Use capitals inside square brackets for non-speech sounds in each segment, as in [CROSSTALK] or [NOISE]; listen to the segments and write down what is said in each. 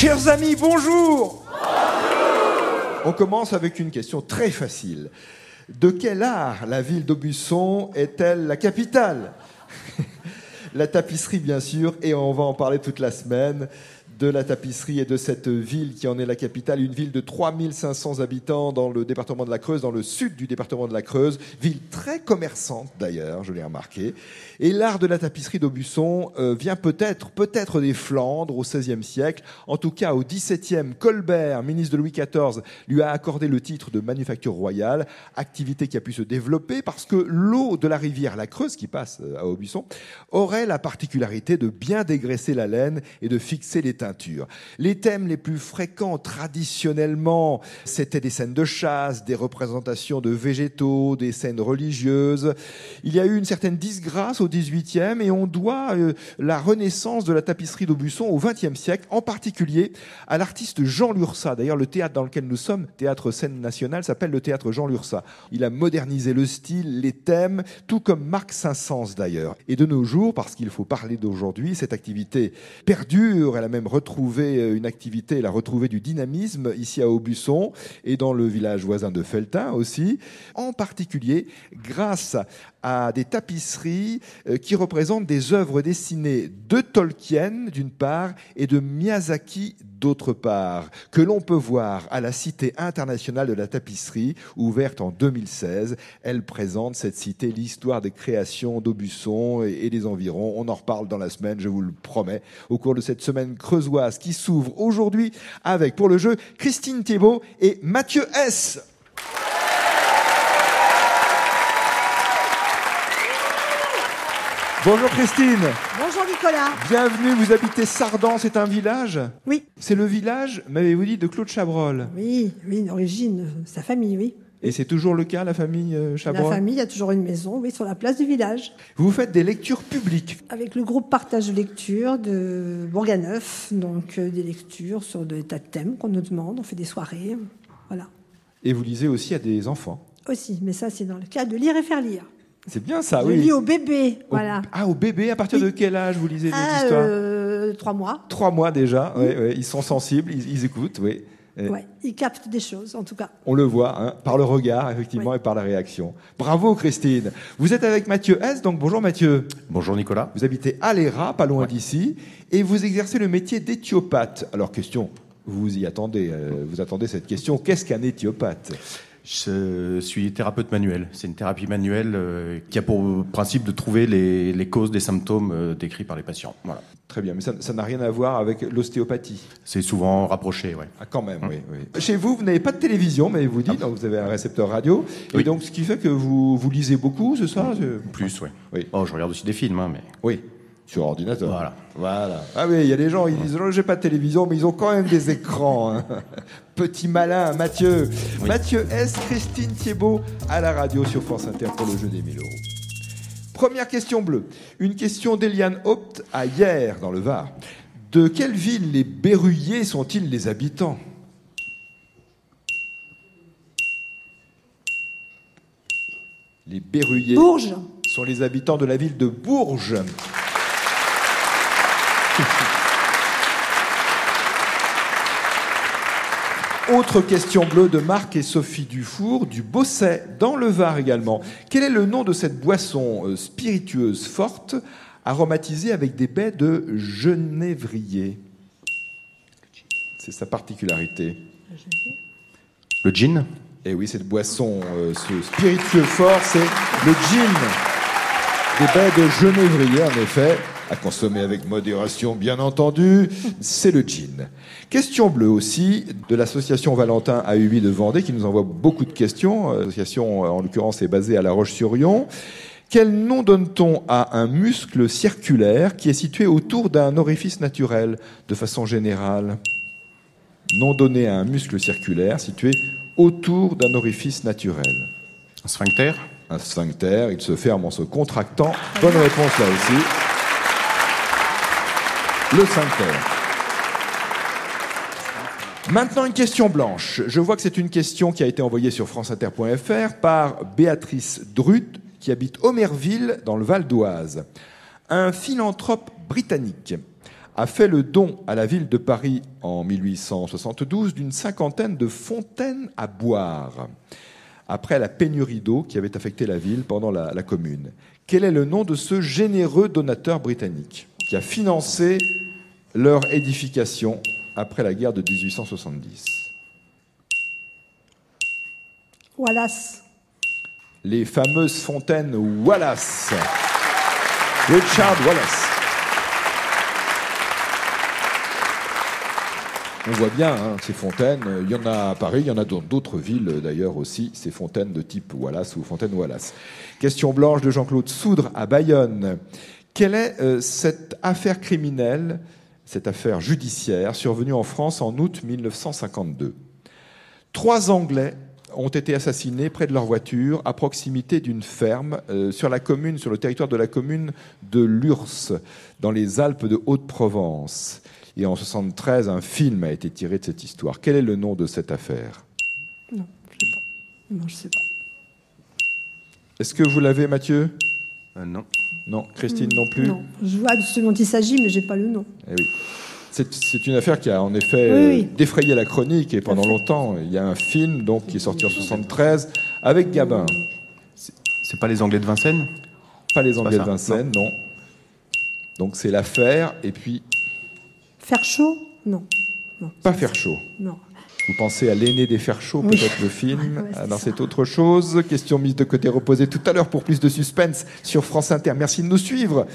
Chers amis, bonjour. On commence avec une question très facile. De quel art la ville d'Aubusson est-elle la capitale? [LAUGHS] La tapisserie, bien sûr, et on va en parler toute la semaine de la tapisserie et de cette ville qui en est la capitale, une ville de 3500 habitants dans le département de la Creuse, dans le sud du département de la Creuse, ville très commerçante d'ailleurs, je l'ai remarqué. Et l'art de la tapisserie d'Aubusson euh, vient peut-être, peut-être des Flandres au XVIe siècle. En tout cas, au XVIIe, Colbert, ministre de Louis XIV, lui a accordé le titre de manufacture royale, activité qui a pu se développer parce que l'eau de la rivière la Creuse, qui passe euh, à Aubusson, aurait la particularité de bien dégraisser la laine et de fixer les Les thèmes les plus fréquents traditionnellement, c'était des scènes de chasse, des représentations de végétaux, des scènes religieuses. Il y a eu une certaine disgrâce au 18e et on doit euh, la renaissance de la tapisserie d'Aubusson au 20e siècle, en particulier à l'artiste Jean Lursa. D'ailleurs, le théâtre dans lequel nous sommes, théâtre scène nationale, s'appelle le théâtre Jean Lursa. Il a modernisé le style, les thèmes, tout comme Marc Saint-Saëns d'ailleurs. Et de nos jours, parce qu'il faut parler d'aujourd'hui, cette activité perdure, elle a même retrouvé euh, une activité, elle a retrouvé du dynamisme ici à Aubusson et dans le village voisin de Feltin aussi, en particulier grâce à des tapisseries euh, qui représentent des œuvres dessinées de Tolkien d'une part et de Miyazaki d'autre part, que l'on peut voir à la Cité internationale de la tapisserie, ouverte en 2016. Elle présente cette cité l'histoire des créations d'Aubusson et des environs. On en reparle dans la semaine, je vous le promets, au cours de cette semaine creusoise qui s'ouvre aujourd'hui avec, pour le jeu, Christine Thiebaud et Mathieu S. Bonjour Christine. Bonjour Nicolas. Bienvenue, vous habitez Sardan, c'est un village Oui. C'est le village, m'avez-vous dit, de Claude Chabrol. Oui, oui, d'origine, sa famille, oui. Et c'est toujours le cas, la famille euh, Chabrol La famille a toujours une maison, oui, sur la place du village. Vous faites des lectures publiques Avec le groupe Partage de lecture de Bourganeuf, donc euh, des lectures sur des tas de thèmes qu'on nous demande, on fait des soirées, voilà. Et vous lisez aussi à des enfants Aussi, mais ça c'est dans le cas de lire et faire lire. C'est bien ça, Je oui. lis au bébé, Au- voilà. Ah, au bébé, à partir Oui. de quel âge vous lisez des Ah, histoires euh, trois mois. Trois mois déjà, ouais, ouais, ils sont sensibles, ils, ils écoutent, oui. Et Ouais, ils captent des choses, en tout cas. On le voit, hein, par le regard, effectivement, Oui. et par la réaction. Bravo, Christine. Vous êtes avec Mathieu S, donc bonjour Mathieu. Bonjour Nicolas. Vous habitez à l'ERA, pas loin d'ici, et vous exercez le métier d'éthiopathe. Alors, question, vous y attendez, euh, vous attendez cette question. Qu'est-ce qu'un éthiopathe? Je suis thérapeute manuel. C'est une thérapie manuelle euh, qui a pour principe de trouver les, les causes des symptômes euh, décrits par les patients. Voilà. Très bien, mais ça n'a rien à voir avec l'ostéopathie. C'est souvent rapproché, ouais. Ah, quand même, oui, oui. Chez vous, vous n'avez pas de télévision, mais vous dites, donc vous avez un récepteur radio. Et Oui. donc, ce qui fait que vous, vous lisez beaucoup, c'est ça? Plus. Oui. Oh, je regarde aussi des films, hein, mais Oui, sur ordinateur. Voilà. Voilà. Ah oui, il y a des gens, ils disent, j'ai pas de télévision, mais ils ont quand même des écrans. hein. [LAUGHS] Petit malin, Mathieu. Oui. Mathieu S, Christine Thiebaud à la radio sur France Inter pour le jeu des 1000 euros. Première question bleue. Une question d'Eliane Haupt à hier, dans le Var. De quelle ville les Berruyers sont-ils les habitants? Les Berruyers Bourges. sont les habitants de la ville de Bourges. Autre question bleue de Marc et Sophie Dufour du Bosset, dans le Var également. Quel est le nom de cette boisson euh, spiritueuse forte, aromatisée avec des baies de genévrier? C'est sa particularité. le gin? Et oui, cette boisson, euh, ce c'est le gin. Des baies de genévrier, en effet, à consommer avec modération, bien entendu, c'est le gin. Question bleue aussi de l'association Valentin AUI de Vendée, qui nous envoie beaucoup de questions. L'association, euh, en l'occurrence, est basée à La Roche-sur-Yon. Quel nom donne-t-on à un muscle circulaire qui est situé autour d'un orifice naturel, de façon générale? Nom donné à un muscle circulaire situé autour d'un orifice naturel. Un sphincter? Un sphincter, il se ferme en se contractant. Bonne réponse là aussi. Le sphincter. Maintenant, une question blanche. Je vois que c'est une question qui a été envoyée sur franceinter.fr par Béatrice Drut, qui habite Omerville, dans le Val d'Oise. Un philanthrope britannique a fait le don à la ville de Paris en 1872 d'une cinquantaine de fontaines à boire, après la pénurie d'eau qui avait affecté la ville pendant la commune. Quel est le nom de ce généreux donateur britannique? Qui a financé leur édification après la guerre de 1870 Wallace. Les fameuses fontaines Wallace. Richard Wallace. On voit bien hein, ces fontaines. Il y en a à Paris, il y en a dans d'autres villes d'ailleurs aussi, ces fontaines de type Wallace ou fontaine Wallace. Question blanche de Jean-Claude Soudre à Bayonne. Quelle est euh, cette affaire criminelle, cette affaire judiciaire survenue en France en août 1952 Trois Anglais ont été assassinés près de leur voiture à proximité d'une ferme euh, sur la commune, sur le territoire de la commune de Lurs, dans les Alpes de Haute-Provence. Et en 73, un film a été tiré de cette histoire. Quel est le nom de cette affaire? Non, je sais pas. Non, je sais pas. Est-ce que vous l'avez, Mathieu? Euh, non. Non. Christine non plus Non, je vois de ce dont il s'agit, mais j'ai pas le nom. Eh oui. C'est une affaire qui a en effet Oui, oui. défrayé la chronique et pendant longtemps, il y a un film donc qui est sorti en 73 avec Gabin. C'est pas les Anglais de Vincennes? Pas les Anglais de Vincennes, non. Donc c'est l'affaire et puis Faire chaud? Non. Non. pas faire chaud. Non. Vous pensez à l'aîné des fers chauds, Oui. peut-être le film [LAUGHS] Ouais, ouais, c'est autre chose. Question mise de côté, reposée tout à l'heure pour plus de suspense sur France Inter. Merci de nous suivre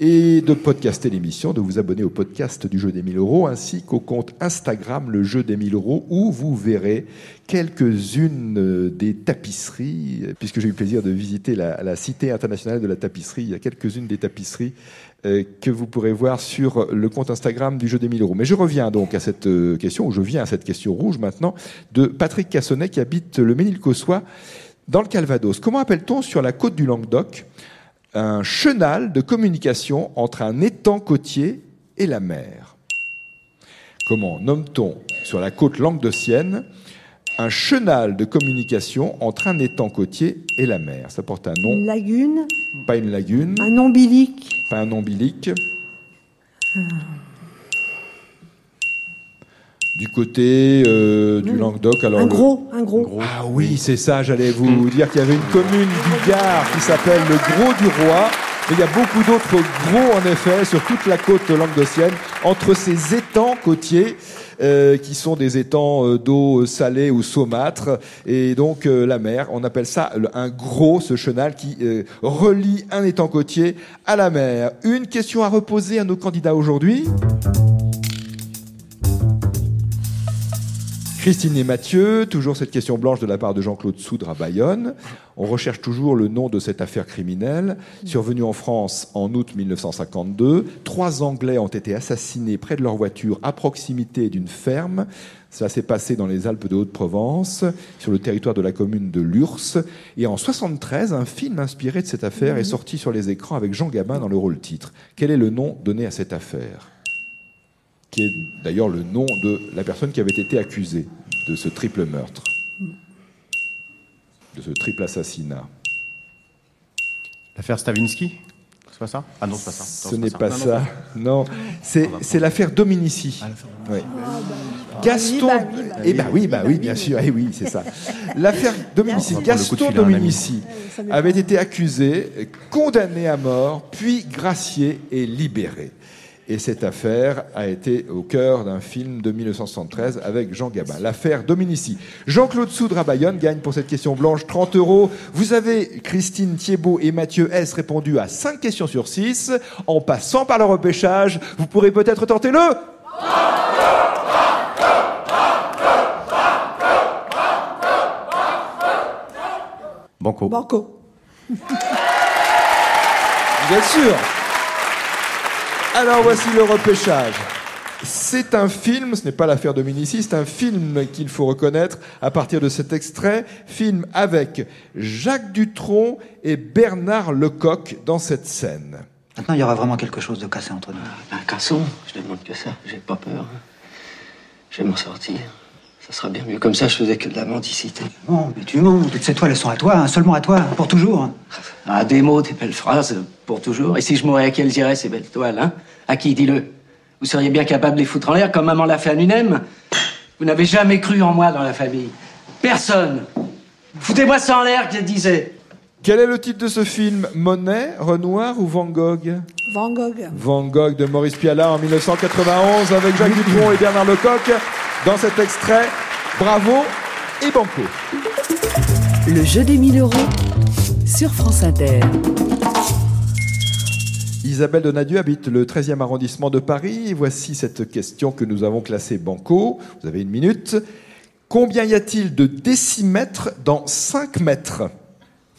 et de podcaster l'émission, de vous abonner au podcast du jeu des 1000 euros ainsi qu'au compte Instagram le jeu des 1000 euros où vous verrez quelques-unes des tapisseries, puisque j'ai eu le plaisir de visiter la, la Cité internationale de la tapisserie. Il y a quelques-unes des tapisseries euh, que vous pourrez voir sur le compte Instagram du jeu des 1000 euros. Mais je reviens donc à cette euh, question, ou je viens à cette question rouge maintenant, de Patrick Cassonnet qui habite le Ménilcossois dans le Calvados. Comment appelle-t-on sur la côte du Languedoc? Un chenal de communication entre un étang côtier et la mer. Comment nomme-t-on sur la côte languedocienne un chenal de communication entre un étang côtier et la mer? Ça porte un Une nom, lagune, pas une lagune, un ombilic, pas un ombilic. Du côté euh, du. Languedoc, alors un le- gros, un gros. Ah oui, c'est ça, j'allais vous dire qu'il y avait une commune du Gard qui s'appelle le Gros du Roi. Mais il y a beaucoup d'autres gros, en effet, sur toute la côte languedocienne, entre ces étangs côtiers, euh, qui sont des étangs euh, d'eau salée ou saumâtre, et donc euh, la mer. On appelle ça un gros, ce chenal qui relie un étang côtier à la mer. Une question à reposer à nos candidats aujourd'hui. Christine et Mathieu, toujours cette question blanche de la part de Jean-Claude Soudre à Bayonne. On recherche toujours le nom de cette affaire criminelle. Survenue en France en août 1952, trois Anglais ont été assassinés près de leur voiture à proximité d'une ferme. Ça s'est passé dans les Alpes de Haute-Provence, sur le territoire de la commune de Lurs. Et en 73, un film inspiré de cette affaire est sorti sur les écrans avec Jean Gabin dans le rôle titre. Quel est le nom donné à cette affaire? Qui est d'ailleurs le nom de la personne qui avait été accusée de ce triple meurtre, de ce triple assassinat. L'affaire Stavinsky? C'est pas ça? Ah non, c'est pas ça. Ce n'est pas non, ça, non. C'est c'est l'affaire Dominici. Oui. Gaston. Ah, bah oui, bah Eh ben oui, bah oui, bien sûr. Eh oui, c'est ça. L'affaire Dominici. Gaston. Dominici m'étonne. avait été accusé, condamné à mort, puis gracié et libéré. Et cette affaire a été au cœur d'un film de 1973 avec Jean Gabin. L'affaire Dominici. Jean-Claude Soudre à Bayonne gagne pour cette question blanche 30 euros. Vous avez, Christine Thiebaud et Mathieu S. répondu à 5 questions sur 6. En passant par le repêchage, vous pourrez peut-être tenter le... Banco. Banco. Bien sûr? Alors voici le repêchage. C'est un film, ce n'est pas l'affaire Dominici, c'est un film qu'il faut reconnaître à partir de cet extrait. Film avec Jacques Dutronc et Bernard Lecoq dans cette scène. Maintenant, il y aura vraiment quelque chose de cassé entre nous. Un casson, je demande que ça. J'ai pas peur. Je vais m'en sortir. Ça sera bien mieux. Comme ça, je faisais que de la mendicité. Bon, mais tu mens. Toutes ces toiles, sont à toi, hein, seulement à toi, pour toujours. hein. Ah, des mots, des belles phrases, pour toujours. Et si je mourais, à qui elles iraient, ces belles toiles, hein? À qui, dis-le? Vous seriez bien capable de les foutre en l'air comme maman l'a fait à Nunem? Vous n'avez jamais cru en moi dans la famille. Personne. Foutez-moi ça en l'air, je disais. Quel est le titre de ce film? Monet, Renoir ou Van Gogh? Van Gogh. Van Gogh de Maurice Pialat en 1991 avec Jacques Dutronc et Bernard Lecoq. Dans cet extrait, bravo et banco. Le jeu des 1000 euros sur France Inter. Isabelle Donadieu habite le 13e arrondissement de Paris. Et voici cette question que nous avons classée banco. Vous avez une minute. Combien y a-t-il de décimètres dans 5 mètres?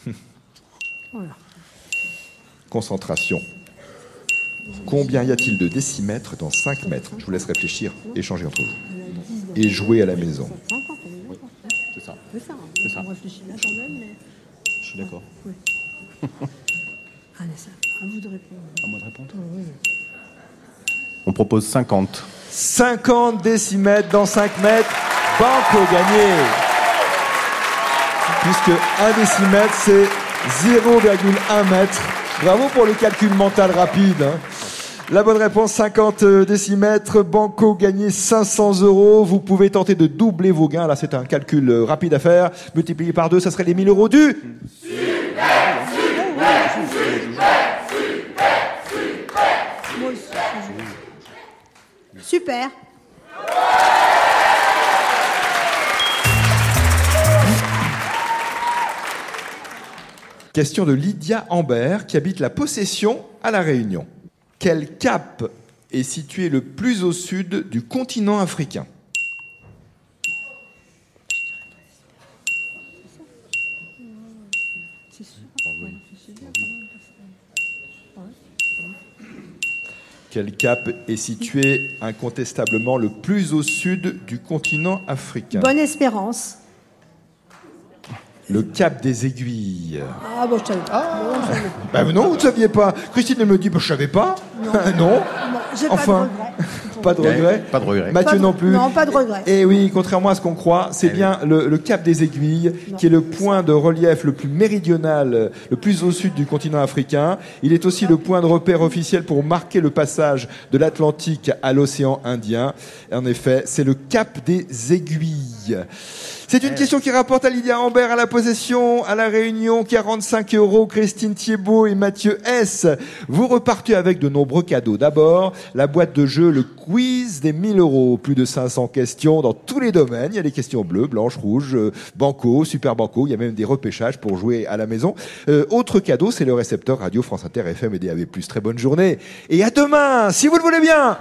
[LAUGHS] Concentration. Combien y a-t-il de décimètres dans 5 mètres? Je vous laisse réfléchir, échanger entre vous. Et jouer à la maison. C'est ça. C'est ça. C'est ça. On réfléchit là quand même, mais. Je suis d'accord. [LAUGHS] Allez, ça. À vous de répondre. À moi de répondre. On propose 50. 50 décimètres dans 5 mètres. Banco gagné. Puisque 1 décimètre, c'est 0,1 mètre. Bravo pour le calcul mental rapide. hein. La bonne réponse, 50 décimètres. Banco gagné 500 euros. Vous pouvez tenter de doubler vos gains. Là, c'est un calcul euh, rapide à faire. Multiplié par 2, ça serait les 1000 euros du. Joue. Super. Question de Lydia Ambert qui habite la Possession à La Réunion. Quel cap est situé le plus au sud du continent africain Quel cap est situé incontestablement le plus au sud du continent africain Bonne espérance. Le cap des aiguilles. Ah, bon, je savais pas. Bon, je savais pas. Bah non, vous ne saviez pas. Christine elle me dit, bah, je savais pas. Non. [LAUGHS] Enfin. pas de regret. Pas de regret. Pas de regret. Mathieu de- non plus. non, pas de regret. Et oui, contrairement à ce qu'on croit, c'est bien le, le cap des aiguilles qui est le point de relief le plus méridional, le plus au sud du continent africain. Il est aussi le point de repère officiel pour marquer le passage de l'Atlantique à l'océan Indien. En effet, c'est le cap des aiguilles. C'est une question qui rapporte à Lydia Ambert à la possession, à la Réunion, 45 euros, Christine Thiebaud et Mathieu S. Vous repartez avec de nombreux cadeaux. D'abord, la boîte de jeu, le quiz des 1000 euros. Plus de 500 questions dans tous les domaines. Il y a des questions bleues, blanches, rouges, euh, super banco. Il y a même des repêchages pour jouer à la maison. Euh, autre cadeau, c'est le récepteur radio France Inter FM et DAB+. Très bonne journée. Et à demain, si vous le voulez bien.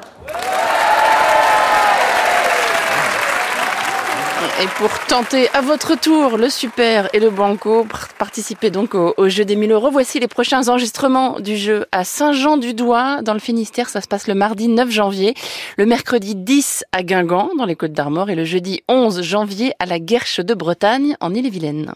Et pour tenter à votre tour le super et le banco, par- participez donc au, jeu des 1000 euros. Voici les prochains enregistrements du jeu à Saint-Jean-du-Doigt, dans le Finistère. Ça se passe le mardi 9 janvier, le mercredi 10 à Guingamp, dans les Côtes d'Armor, et le jeudi 11 janvier à la Guerche de Bretagne, en Ille-et-Vilaine.